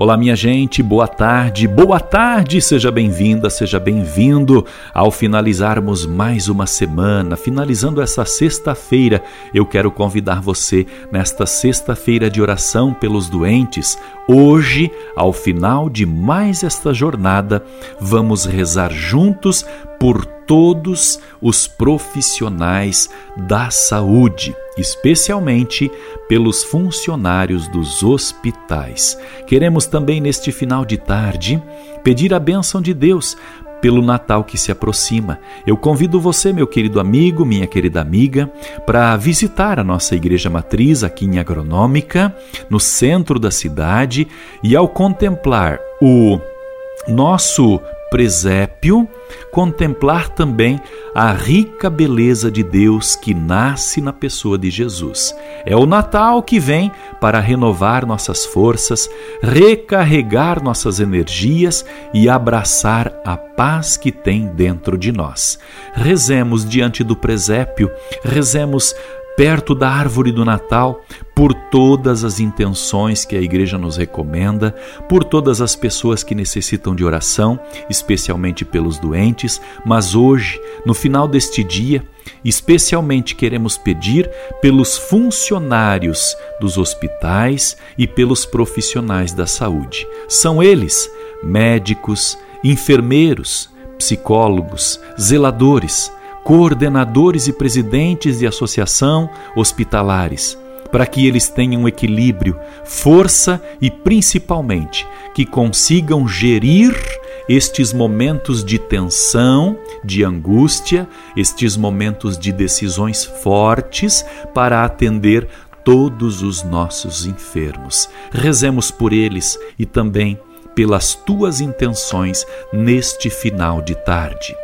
Olá, minha gente, boa tarde, boa tarde, seja bem-vinda, seja bem-vindo. Ao finalizarmos mais uma semana, finalizando essa sexta-feira, eu quero convidar você nesta sexta-feira de oração pelos doentes. Hoje, ao final de mais esta jornada, vamos rezar juntos por todos os profissionais da saúde, especialmente pelos funcionários dos hospitais. Queremos também, neste final de tarde, pedir a bênção de Deus pelo Natal que se aproxima. Eu convido você, meu querido amigo, minha querida amiga, para visitar a nossa igreja matriz aqui em Agronômica, no centro da cidade, e ao contemplar o nosso presépio, contemplar também a rica beleza de Deus que nasce na pessoa de Jesus. É o Natal que vem para renovar nossas forças, recarregar nossas energias e abraçar a paz que tem dentro de nós. Rezemos diante do presépio, rezemos perto da árvore do Natal, por todas as intenções que a igreja nos recomenda, por todas as pessoas que necessitam de oração, especialmente pelos doentes, mas hoje, no final deste dia, especialmente queremos pedir pelos funcionários dos hospitais e pelos profissionais da saúde. São eles médicos, enfermeiros, psicólogos, zeladores, coordenadores e presidentes de associação hospitalares, para que eles tenham equilíbrio, força e principalmente que consigam gerir estes momentos de tensão, de angústia, estes momentos de decisões fortes para atender todos os nossos enfermos. Rezemos por eles e também pelas tuas intenções neste final de tarde.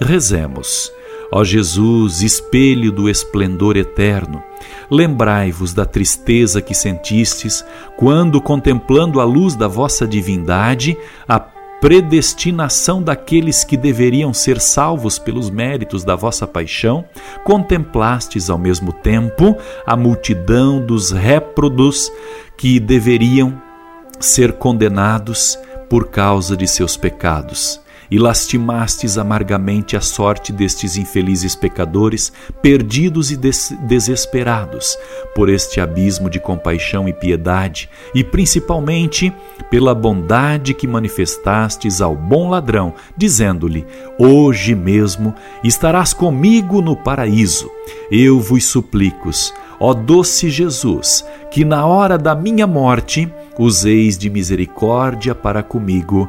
Rezemos. Ó Jesus, espelho do esplendor eterno, lembrai-vos da tristeza que sentistes quando, contemplando a luz da vossa divindade, a predestinação daqueles que deveriam ser salvos pelos méritos da vossa paixão, contemplastes ao mesmo tempo a multidão dos réprodos que deveriam ser condenados por causa de seus pecados e lastimastes amargamente a sorte destes infelizes pecadores, perdidos e des desesperados por este abismo de compaixão e piedade, e principalmente pela bondade que manifestastes ao bom ladrão, dizendo-lhe: Hoje mesmo estarás comigo no paraíso. Eu vos suplico, ó doce Jesus, que na hora da minha morte useis de misericórdia para comigo.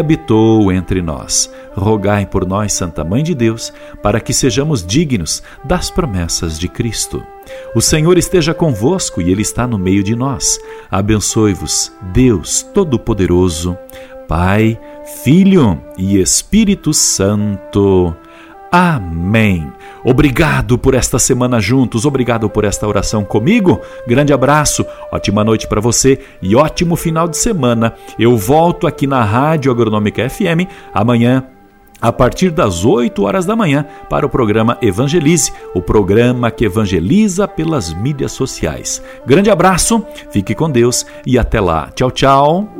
habitou entre nós. Rogai por nós, Santa Mãe de Deus, para que sejamos dignos das promessas de Cristo. O Senhor esteja convosco e Ele está no meio de nós. Abençoe-vos, Deus Todo-Poderoso, Pai, Filho e Espírito Santo. Amém. Obrigado por esta semana juntos, obrigado por esta oração comigo. Grande abraço, ótima noite para você e ótimo final de semana. Eu volto aqui na Rádio Agronômica FM amanhã a partir das 8 horas da manhã para o programa Evangelize, o programa que evangeliza pelas mídias sociais. Grande abraço, fique com Deus e até lá. Tchau, tchau.